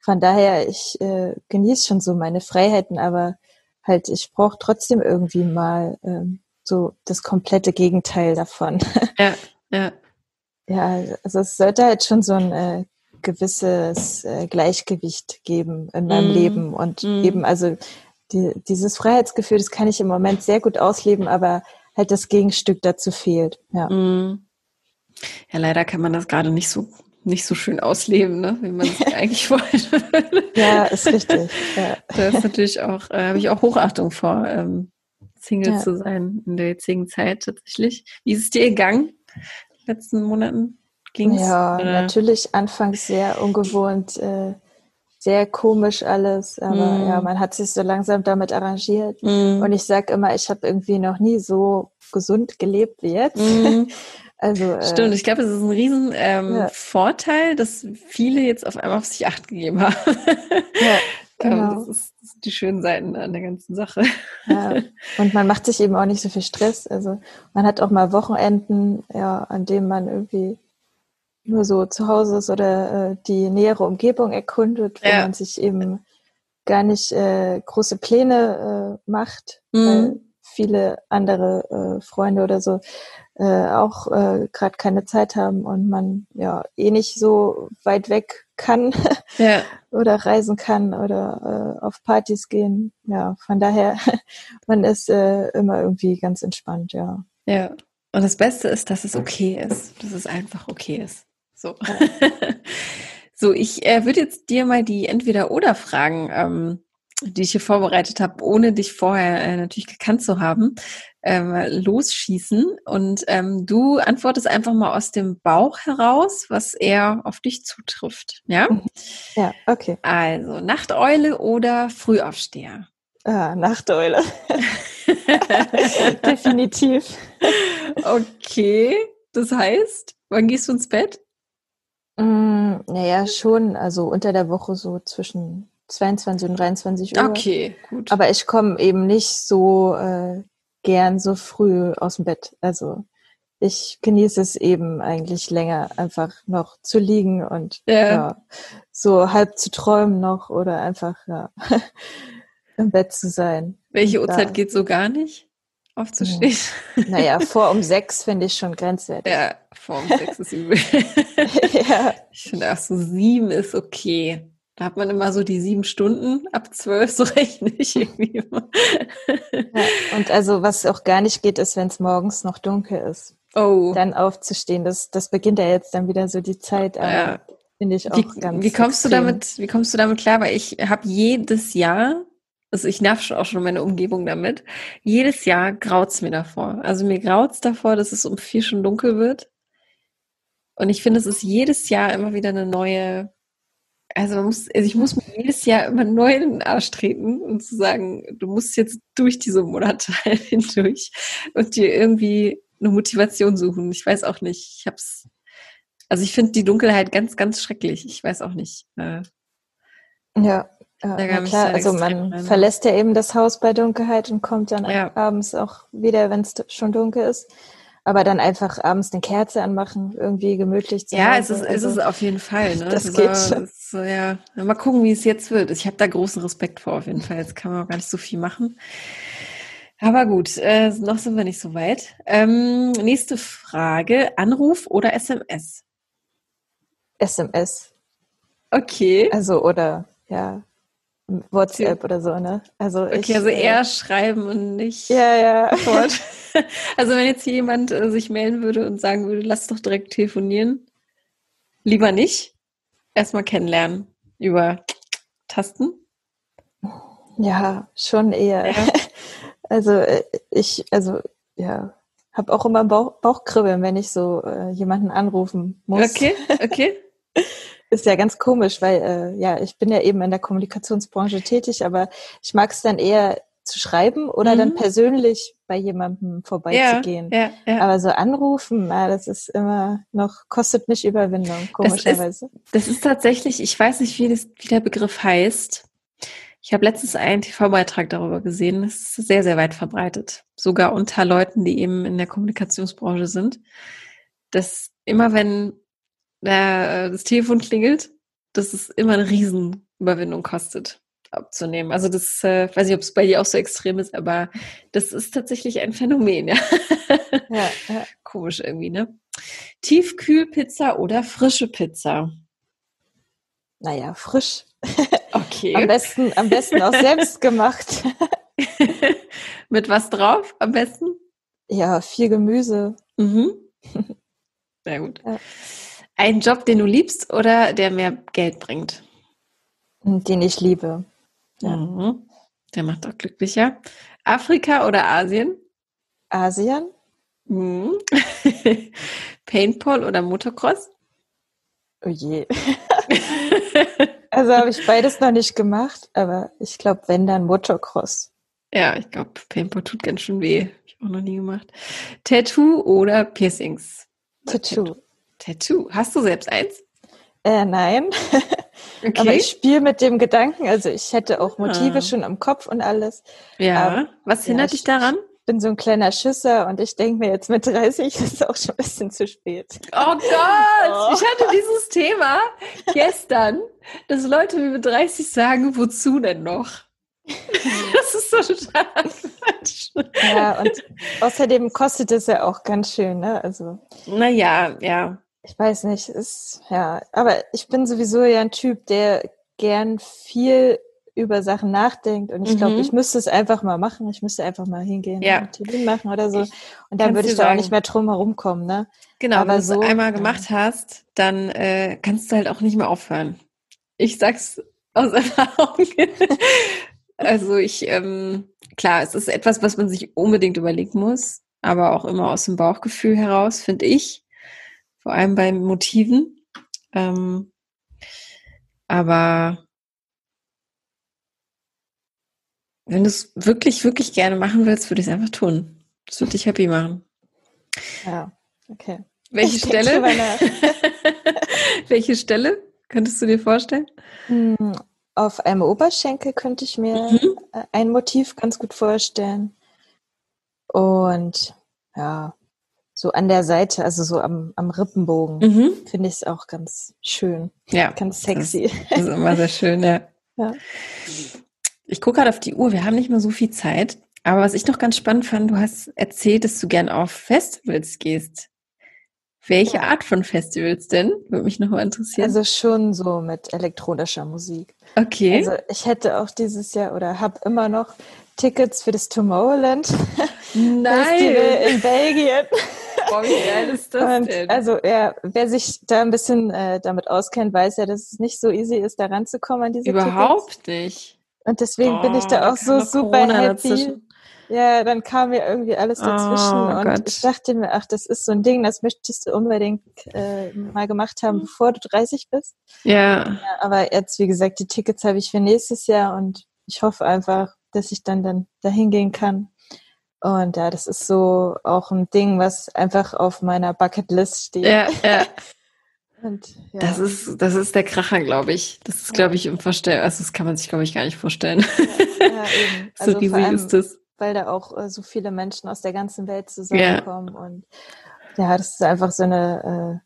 von daher, ich äh, genieße schon so meine Freiheiten, aber halt, ich brauche trotzdem irgendwie mal ähm, so das komplette Gegenteil davon. Ja, ja. Ja, also es sollte halt schon so ein äh, gewisses äh, Gleichgewicht geben in meinem mm. Leben und mm. eben also die, dieses Freiheitsgefühl, das kann ich im Moment sehr gut ausleben, aber halt das Gegenstück dazu fehlt. Ja. Mm. Ja, leider kann man das gerade nicht so nicht so schön ausleben, ne? wie man es eigentlich wollte. ja, ist richtig. Ja. Da ist natürlich auch, äh, habe ich auch Hochachtung vor, ähm, Single ja. zu sein in der jetzigen Zeit tatsächlich. Wie ist es dir gegangen? In den letzten Monaten ging's? Ja, oder? natürlich anfangs sehr ungewohnt, äh, sehr komisch alles, aber mm. ja, man hat sich so langsam damit arrangiert. Mm. Und ich sage immer, ich habe irgendwie noch nie so gesund gelebt wie jetzt. Mm. Also, äh, Stimmt, ich glaube, es ist ein riesen ähm, ja. Vorteil, dass viele jetzt auf einmal auf sich Acht gegeben haben. Ja, genau. das, ist, das sind die schönen Seiten an der ganzen Sache. Ja. Und man macht sich eben auch nicht so viel Stress. Also man hat auch mal Wochenenden, ja, an denen man irgendwie nur so zu Hause ist oder äh, die nähere Umgebung erkundet, wo ja. man sich eben gar nicht äh, große Pläne äh, macht, mhm. weil viele andere äh, Freunde oder so äh, auch äh, gerade keine Zeit haben und man ja eh nicht so weit weg kann ja. oder reisen kann oder auf Partys gehen. Ja, von daher, man ist immer irgendwie ganz entspannt, ja. Ja. Und das Beste ist, dass es okay ist, dass es einfach okay ist. So. so, ich äh, würde jetzt dir mal die Entweder-Oder-Fragen ähm, die ich hier vorbereitet habe, ohne dich vorher äh, natürlich gekannt zu haben, ähm, losschießen. Und ähm, du antwortest einfach mal aus dem Bauch heraus, was eher auf dich zutrifft. Ja? Mhm. Ja, okay. Also, Nachteule oder Frühaufsteher? Ah, Nachteule. Definitiv. Okay. Das heißt, wann gehst du ins Bett? Mm, naja, schon. Also unter der Woche so zwischen 22 und 23 Uhr. Okay, gut. Aber ich komme eben nicht so äh, gern so früh aus dem Bett. Also ich genieße es eben eigentlich länger, einfach noch zu liegen und ja. ja so halb zu träumen noch oder einfach ja, im Bett zu sein. Welche Uhrzeit geht so gar nicht? Aufzustehen? Naja, vor um sechs finde ich schon grenzwertig. Ja, vor um sechs ist übel. ja. Ich finde auch so sieben ist okay. Da hat man immer so die sieben Stunden ab zwölf, so rechne ich irgendwie immer. Ja, und also was auch gar nicht geht, ist, wenn es morgens noch dunkel ist. Oh. Dann aufzustehen. Das, das beginnt ja jetzt dann wieder so die Zeit. Aber ja. Finde ich auch wie, ganz Wie kommst extrem. du damit, wie kommst du damit klar? Weil ich habe jedes Jahr, also ich nerv schon auch schon meine Umgebung damit, jedes Jahr graut's mir davor. Also mir graut's davor, dass es um vier schon dunkel wird. Und ich finde, es ist jedes Jahr immer wieder eine neue also, muss, also ich muss mir jedes Jahr immer neu in den Arsch treten und zu sagen, du musst jetzt durch diese Monate halt hindurch und dir irgendwie eine Motivation suchen. Ich weiß auch nicht. Ich hab's. Also ich finde die Dunkelheit ganz, ganz schrecklich. Ich weiß auch nicht. Äh, ja, ja klar. Also man rein. verlässt ja eben das Haus bei Dunkelheit und kommt dann ja. abends auch wieder, wenn es schon dunkel ist aber dann einfach abends eine Kerze anmachen, irgendwie gemütlich zu Ja, es ist, also, es ist auf jeden Fall. Ne? Das, das geht so, schon. So, ja. Mal gucken, wie es jetzt wird. Ich habe da großen Respekt vor, auf jeden Fall. Jetzt kann man auch gar nicht so viel machen. Aber gut, äh, noch sind wir nicht so weit. Ähm, nächste Frage: Anruf oder SMS? SMS. Okay. Also, oder, ja, WhatsApp oder so, ne? Also okay, ich, also eher äh, schreiben und nicht ja, ja. Wort. also wenn jetzt jemand äh, sich melden würde und sagen würde, lass doch direkt telefonieren, lieber nicht. Erstmal kennenlernen über Tasten. Ja, schon eher. Ja. Also äh, ich, also ja, habe auch immer Bauch, Bauchkribbeln, wenn ich so äh, jemanden anrufen muss. Okay, okay. Ist ja ganz komisch, weil äh, ja, ich bin ja eben in der Kommunikationsbranche tätig, aber ich mag es dann eher zu schreiben oder mhm. dann persönlich bei jemandem vorbeizugehen. Ja, ja, ja. Aber so anrufen, na, das ist immer noch, kostet mich Überwindung, komischerweise. Das ist, das ist tatsächlich, ich weiß nicht, wie, das, wie der Begriff heißt. Ich habe letztens einen TV-Beitrag darüber gesehen. Das ist sehr, sehr weit verbreitet. Sogar unter Leuten, die eben in der Kommunikationsbranche sind. Dass immer wenn äh, das Telefon klingelt, dass es immer eine Riesenüberwindung kostet. abzunehmen. Also das, äh, weiß ich, ob es bei dir auch so extrem ist, aber das ist tatsächlich ein Phänomen, ja. ja, ja. Komisch irgendwie, ne? Tiefkühlpizza oder frische Pizza? Naja, frisch. Okay. am besten, am besten auch selbst gemacht. Mit was drauf am besten? Ja, viel Gemüse. Mhm. Sehr gut. Ja. Ein Job, den du liebst oder der mehr Geld bringt? Den ich liebe. Ja. Mhm. Der macht auch glücklicher. Afrika oder Asien? Asien. Mhm. Paintball oder Motocross? Oh je. also habe ich beides noch nicht gemacht, aber ich glaube, wenn dann Motocross. Ja, ich glaube, Paintball tut ganz schön weh. Habe ich auch noch nie gemacht. Tattoo oder Piercings? Tattoo. Tattoo. Hast du selbst eins? Äh, nein. Okay. Aber ich spiele mit dem Gedanken, also ich hätte auch Motive ah. schon im Kopf und alles. Ja. Aber, Was hindert ja, dich daran? Ich bin so ein kleiner Schisser und ich denke mir jetzt mit 30 ist es auch schon ein bisschen zu spät. Oh Gott, oh. ich hatte dieses Thema gestern, dass Leute mir mit 30 sagen, wozu denn noch? Das ist so total. Ja, und außerdem kostet es ja auch ganz schön, ne? Also. Naja, ja ich weiß nicht, ist, ja, aber ich bin sowieso ja ein Typ, der gern viel über Sachen nachdenkt und ich mhm. glaube, ich müsste es einfach mal machen. Ich müsste einfach mal hingehen ja. und Termin machen oder so. und dann würde ich da auch nicht mehr drum herum kommen, ne? Genau, aber wenn so, du es einmal gemacht ja. hast, dann äh, kannst du halt auch nicht mehr aufhören. Ich sag's aus Erfahrung. also ich, ähm, klar, es ist etwas, was man sich unbedingt überlegen muss, aber auch immer aus dem Bauchgefühl heraus, finde ich vor allem bei Motiven. Ähm, aber wenn du es wirklich, wirklich gerne machen willst, würde ich es einfach tun. Das würde dich happy machen. Ja, okay. Welche ich Stelle? Welche Stelle könntest du dir vorstellen? Hm, auf einem Oberschenkel könnte ich mir mhm. ein Motiv ganz gut vorstellen. Und ja, so an der Seite, also so am, am Rippenbogen, mhm. finde ich es auch ganz schön. Ja. Ganz sexy. Das, das ist immer sehr schön, ja. ja. Ich gucke gerade auf die Uhr, wir haben nicht mehr so viel Zeit. Aber was ich noch ganz spannend fand, du hast erzählt, dass du gern auf Festivals gehst. Welche. Art von Festivals denn? Würde mich nochmal interessieren. Also schon so mit elektronischer Musik. Okay. Also ich hätte auch dieses Jahr oder habe immer noch Tickets für das Tomorrowland Nein. Festival in Belgien. Boah, wie geil ist das und denn? Also ja, wer sich da ein bisschen äh, damit auskennt, weiß ja, dass es nicht so easy ist, da ranzukommen an diese Überhaupt Tickets. nicht. Und deswegen oh, bin ich da auch so super Corona happy. Dazwischen. Ja, dann kam mir irgendwie alles dazwischen oh, und Gott. ich dachte mir, ach, das ist so ein Ding, das möchtest du unbedingt äh, mal gemacht haben, bevor du 30 bist. Ja. ja. Aber jetzt, wie gesagt, die Tickets habe ich für nächstes Jahr und ich hoffe einfach, dass ich dann dann dahin gehen kann. Und ja, das ist so auch ein Ding, was einfach auf meiner Bucketlist steht. Ja, ja. Und, ja. Das ist, das ist der Kracher, glaube ich. Das ist, glaube ich, unvorstellbar. Also, das kann man sich, glaube ich, gar nicht vorstellen. Ja, ja eben. so also riesig ist das. Weil da auch äh, so viele Menschen aus der ganzen Welt zusammenkommen. Ja. Und ja, das ist einfach so eine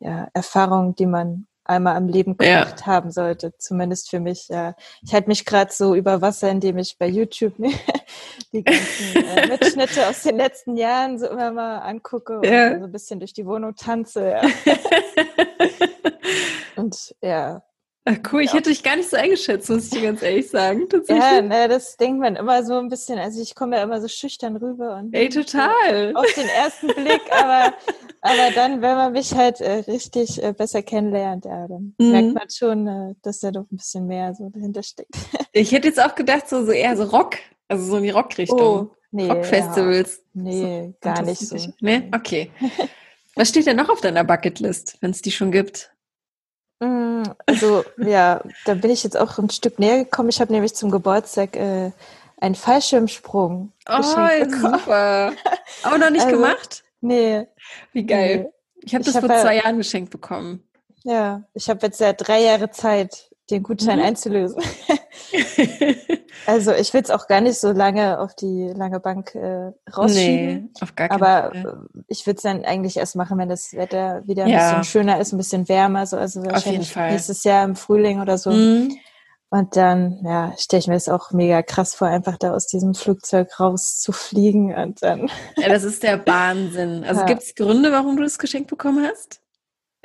äh, ja, Erfahrung, die man einmal im Leben gemacht ja. haben sollte, zumindest für mich. Ja. Ich halte mich gerade so über Wasser, indem ich bei YouTube die ganzen äh, Mitschnitte aus den letzten Jahren so immer mal angucke ja. und so ein bisschen durch die Wohnung tanze. Ja. und ja, cool, ich ja. hätte dich gar nicht so eingeschätzt, muss ich dir ganz ehrlich sagen. Ja, ne, das denkt man immer so ein bisschen. Also ich komme ja immer so schüchtern rüber und Ey, total. auf den ersten Blick, aber, aber dann, wenn man mich halt äh, richtig äh, besser kennenlernt, ja, dann mhm. merkt man schon, äh, dass da doch ein bisschen mehr so dahinter steckt. Ich hätte jetzt auch gedacht, so, so eher so Rock, also so in die Rockrichtung. Oh, nee, Rockfestivals. Ja. Nee, so, gar nicht so. Nee, okay. Was steht denn noch auf deiner Bucketlist, wenn es die schon gibt? Mm, also ja, da bin ich jetzt auch ein Stück näher gekommen. Ich habe nämlich zum Geburtstag äh, einen Fallschirmsprung. Oh, super. Aber noch nicht also, gemacht? Nee. Wie geil. Nee. Ich habe das hab vor zwei Jahren geschenkt bekommen. Ja, ich habe jetzt ja drei Jahre Zeit, den Gutschein mhm. einzulösen. also ich will es auch gar nicht so lange auf die lange Bank äh, rausschieben. Nee, auf gar keinen Aber Fall. Äh, ich würde es dann eigentlich erst machen, wenn das Wetter wieder ein ja. bisschen schöner ist, ein bisschen wärmer. So, also wahrscheinlich nächstes Jahr im Frühling oder so. Mhm. Und dann, ja, stelle ich mir das auch mega krass vor, einfach da aus diesem Flugzeug rauszufliegen und dann. Ja, das ist der Wahnsinn. Also ja. gibt es Gründe, warum du das Geschenk bekommen hast?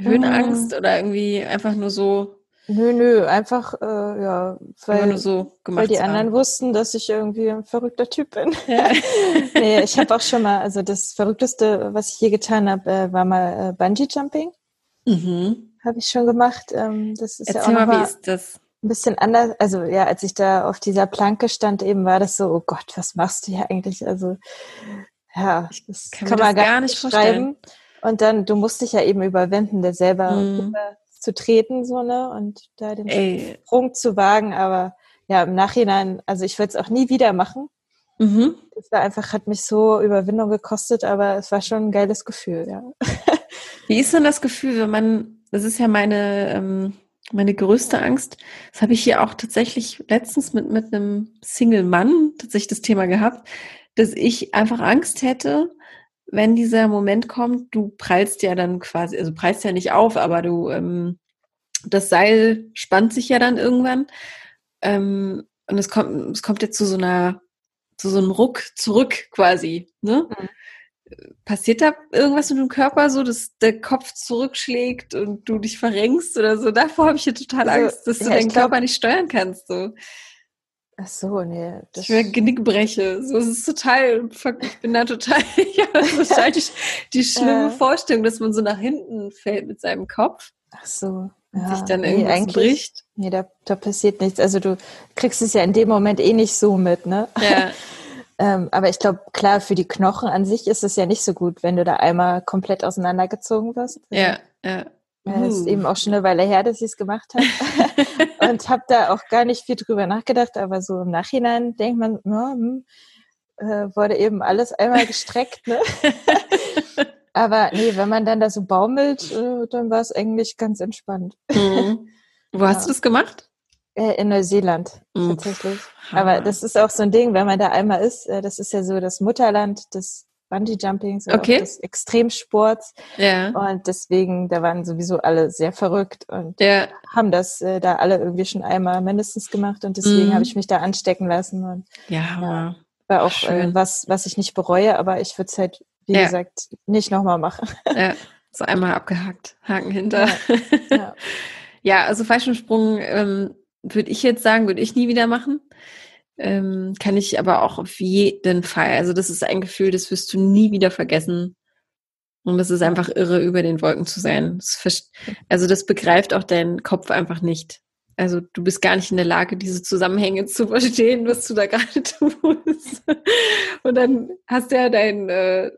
Höhenangst mhm. oder irgendwie einfach nur so? Nö, nö, einfach, äh, ja, weil, so weil die anderen wussten, dass ich irgendwie ein verrückter Typ bin. Ja. nee, ich habe auch schon mal, also das Verrückteste, was ich je getan habe, äh, war mal äh, Bungee Jumping. Mhm. Habe ich schon gemacht. Ähm, das ist Erzähl ja auch mal, wie ist das? ein bisschen anders. Also ja, als ich da auf dieser Planke stand, eben war das so, oh Gott, was machst du hier eigentlich? Also ja, das kann, kann man das gar nicht schreiben. Und dann, du musst dich ja eben überwinden, der selber mhm. Zu treten, so, ne? Und da den Ey. Sprung zu wagen. Aber ja, im Nachhinein, also ich würde es auch nie wieder machen. Mhm. Das war einfach, hat mich so Überwindung gekostet, aber es war schon ein geiles Gefühl, ja. Wie ist denn das Gefühl, wenn man, das ist ja meine, ähm, meine größte Angst, das habe ich hier auch tatsächlich letztens mit, mit einem Single-Mann tatsächlich das Thema gehabt, dass ich einfach Angst hätte, wenn dieser Moment kommt, du prallst ja dann quasi, also prallst ja nicht auf, aber du, ähm, das Seil spannt sich ja dann irgendwann. Ähm, und es kommt, es kommt jetzt zu so einer, zu so einem Ruck zurück quasi, ne? Mhm passiert da irgendwas mit dem Körper so, dass der Kopf zurückschlägt und du dich verrenkst oder so? Davor habe ich hier total also, Angst, dass du ja, deinen glaub, Körper nicht steuern kannst. So. Ach so, nee. Das ich mir Genick breche. So, es ist total, ich bin da total, ja, das ist wahrscheinlich die schlimme äh, Vorstellung, dass man so nach hinten fällt mit seinem Kopf. Ach so. Ja, sich dann irgendwas nee, bricht. Nee, da, da passiert nichts. Also du kriegst es ja in dem Moment eh nicht so mit, ne? Ja. Ähm, aber ich glaube, klar, für die Knochen an sich ist es ja nicht so gut, wenn du da einmal komplett auseinandergezogen wirst. Also, ja, ja. Uh. ist eben auch schon eine Weile her, dass ich es gemacht habe. und habe da auch gar nicht viel drüber nachgedacht, aber so im Nachhinein denkt man, ja, hm, äh, wurde eben alles einmal gestreckt. Ne? aber nee, wenn man dann da so baumelt, äh, dann war es eigentlich ganz entspannt. Mhm. Wo hast ja. du das gemacht? Äh, in Neuseeland mm, tatsächlich. Aber das ist auch so ein Ding, wenn man da einmal ist, äh, das ist ja so das Mutterland des Bungee-Jumpings okay. des Extremsports. Ja. Und deswegen, da waren sowieso alle sehr verrückt und ja. haben das äh, da alle irgendwie schon einmal mindestens gemacht und deswegen mm. habe ich mich da anstecken lassen. Und, ja, ja war auch äh, was, was ich nicht bereue, aber ich würde es halt, wie ja. gesagt, nicht nochmal machen. Ja, so einmal abgehakt, Haken hinter. Ja, ja. ja also Fallschirmsprung ähm, würde ich jetzt sagen, würde ich nie wieder machen. Ähm, kann ich aber auch auf jeden Fall. Also das ist ein Gefühl, das wirst du nie wieder vergessen. Und das ist einfach irre, über den Wolken zu sein. Das also das begreift auch dein Kopf einfach nicht. Also du bist gar nicht in der Lage, diese Zusammenhänge zu verstehen, was du da gerade tust. Und dann hast du ja deinen äh,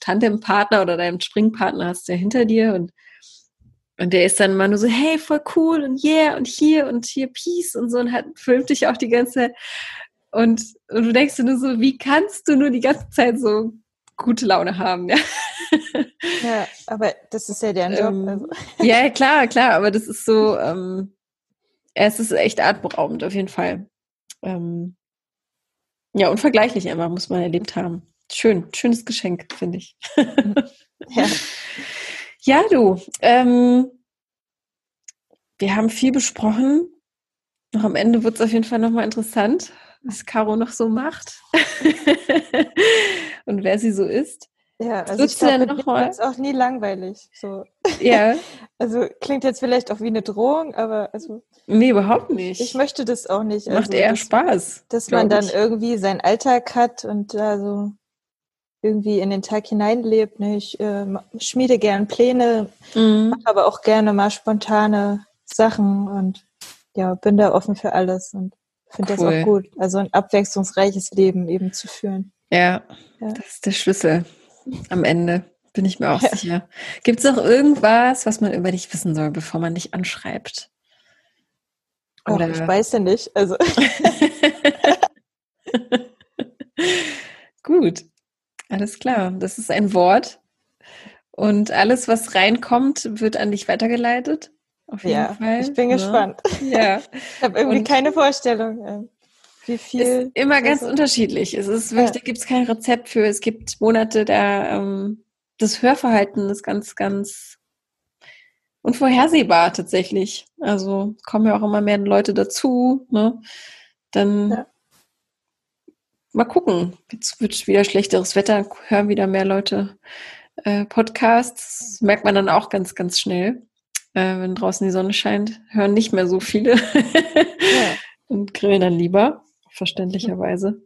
Tandempartner oder deinen Springpartner hast du ja hinter dir und und der ist dann immer nur so, hey, voll cool und yeah und hier und hier Peace und so und hat, filmt dich auch die ganze Zeit. Und, und du denkst dir nur so, wie kannst du nur die ganze Zeit so gute Laune haben, ja? Ja, aber das ist ja deren Job. Ähm, also. Ja, klar, klar, aber das ist so, ähm, es ist echt atemberaubend auf jeden Fall. Ähm, ja, unvergleichlich einfach, muss man erlebt haben. Schön, schönes Geschenk, finde ich. ja. Ja, du, ähm, wir haben viel besprochen. Noch am Ende wird es auf jeden Fall nochmal interessant, was Caro noch so macht und wer sie so ist. Ja, also ich glaube, noch mal? ist auch nie langweilig. So. Ja. Also klingt jetzt vielleicht auch wie eine Drohung, aber also. Nee, überhaupt nicht. Ich möchte das auch nicht. Macht also, eher Spaß. Dass man dann ich. irgendwie seinen Alltag hat und da so irgendwie in den Tag hineinlebt. Ne? Ich äh, schmiede gern Pläne, mhm. mache aber auch gerne mal spontane Sachen und ja, bin da offen für alles und finde cool. das auch gut. Also ein abwechslungsreiches Leben eben zu führen. Ja, ja. das ist der Schlüssel am Ende. Bin ich mir auch ja. sicher. Gibt es noch irgendwas, was man über dich wissen soll, bevor man dich anschreibt? Oder? Och, ich weiß ja nicht. Also. Gut. Alles klar, das ist ein Wort. Und alles, was reinkommt, wird an dich weitergeleitet. Auf jeden ja, Fall. Ich bin ja. gespannt. Ja. Ich habe irgendwie Und keine Vorstellung, wie viel. Ist immer ganz so. unterschiedlich. Es ist wirklich, ja. da gibt es kein Rezept für. Es gibt Monate, da ähm, das Hörverhalten ist ganz, ganz und vorhersehbar tatsächlich. Also kommen ja auch immer mehr Leute dazu. Ne? Dann ja. Mal gucken. Jetzt wird wieder schlechteres Wetter, hören wieder mehr Leute äh, Podcasts. Das merkt man dann auch ganz, ganz schnell. Äh, wenn draußen die Sonne scheint, hören nicht mehr so viele ja. und grillen dann lieber, verständlicherweise.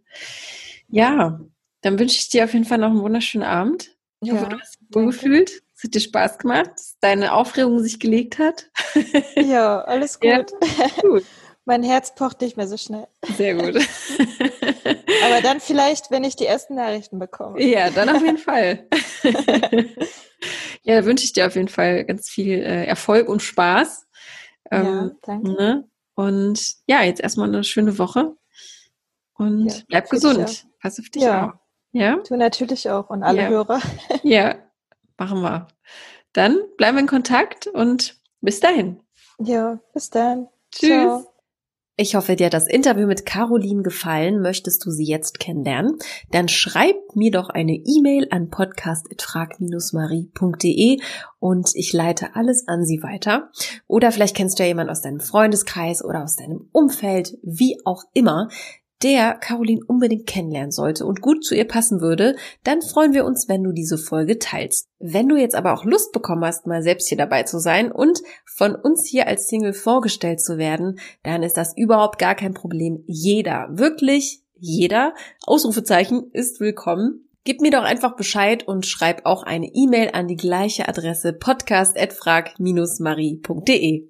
Ja, dann wünsche ich dir auf jeden Fall noch einen wunderschönen Abend. Ich ja, hoffe, du hast dich wohl gefühlt. Es hat dir Spaß gemacht, dass deine Aufregung sich gelegt hat. Ja, alles gut. Ja, gut. Mein Herz pocht nicht mehr so schnell. Sehr gut. Aber dann vielleicht, wenn ich die ersten Nachrichten bekomme. Ja, dann auf jeden Fall. ja, da wünsche ich dir auf jeden Fall ganz viel äh, Erfolg und Spaß. Ähm, ja, danke. Ne? Und ja, jetzt erstmal eine schöne Woche. Und ja, bleib gesund. Pass auf dich ja. auf. Ja. Du natürlich auch und alle ja. Hörer. ja, machen wir. Dann bleiben wir in Kontakt und bis dahin. Ja, bis dann. Tschüss. Ciao. Ich hoffe, dir hat das Interview mit Caroline gefallen. Möchtest du sie jetzt kennenlernen? Dann schreib mir doch eine E-Mail an podcast.frag-marie.de und ich leite alles an sie weiter. Oder vielleicht kennst du ja jemanden aus deinem Freundeskreis oder aus deinem Umfeld, wie auch immer, der Caroline unbedingt kennenlernen sollte und gut zu ihr passen würde, dann freuen wir uns, wenn du diese Folge teilst. Wenn du jetzt aber auch Lust bekommen hast, mal selbst hier dabei zu sein und von uns hier als Single vorgestellt zu werden, dann ist das überhaupt gar kein Problem. Jeder, wirklich jeder, Ausrufezeichen, ist willkommen. Gib mir doch einfach Bescheid und schreib auch eine E-Mail an die gleiche Adresse podcast@frag-marie.de.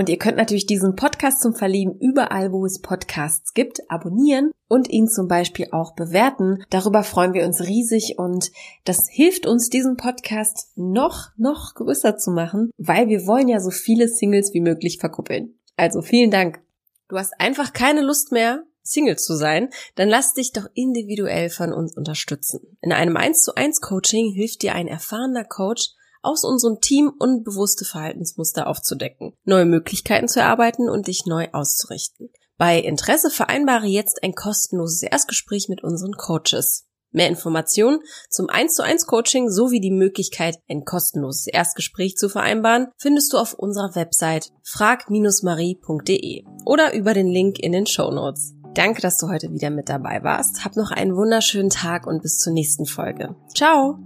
Und ihr könnt natürlich diesen Podcast zum Verlieben überall, wo es Podcasts gibt, abonnieren und ihn zum Beispiel auch bewerten. Darüber freuen wir uns riesig und das hilft uns, diesen Podcast noch, noch größer zu machen, weil wir wollen ja so viele Singles wie möglich verkuppeln. Also vielen Dank. Du hast einfach keine Lust mehr, Single zu sein, dann lass dich doch individuell von uns unterstützen. In einem 1 zu 1 Coaching hilft dir ein erfahrener Coach, aus unserem Team unbewusste Verhaltensmuster aufzudecken, neue Möglichkeiten zu erarbeiten und dich neu auszurichten. Bei Interesse vereinbare jetzt ein kostenloses Erstgespräch mit unseren Coaches. Mehr Informationen zum 1 zu 1 Coaching sowie die Möglichkeit, ein kostenloses Erstgespräch zu vereinbaren, findest du auf unserer Website frag-marie.de oder über den Link in den Show Notes. Danke, dass du heute wieder mit dabei warst. Hab noch einen wunderschönen Tag und bis zur nächsten Folge. Ciao!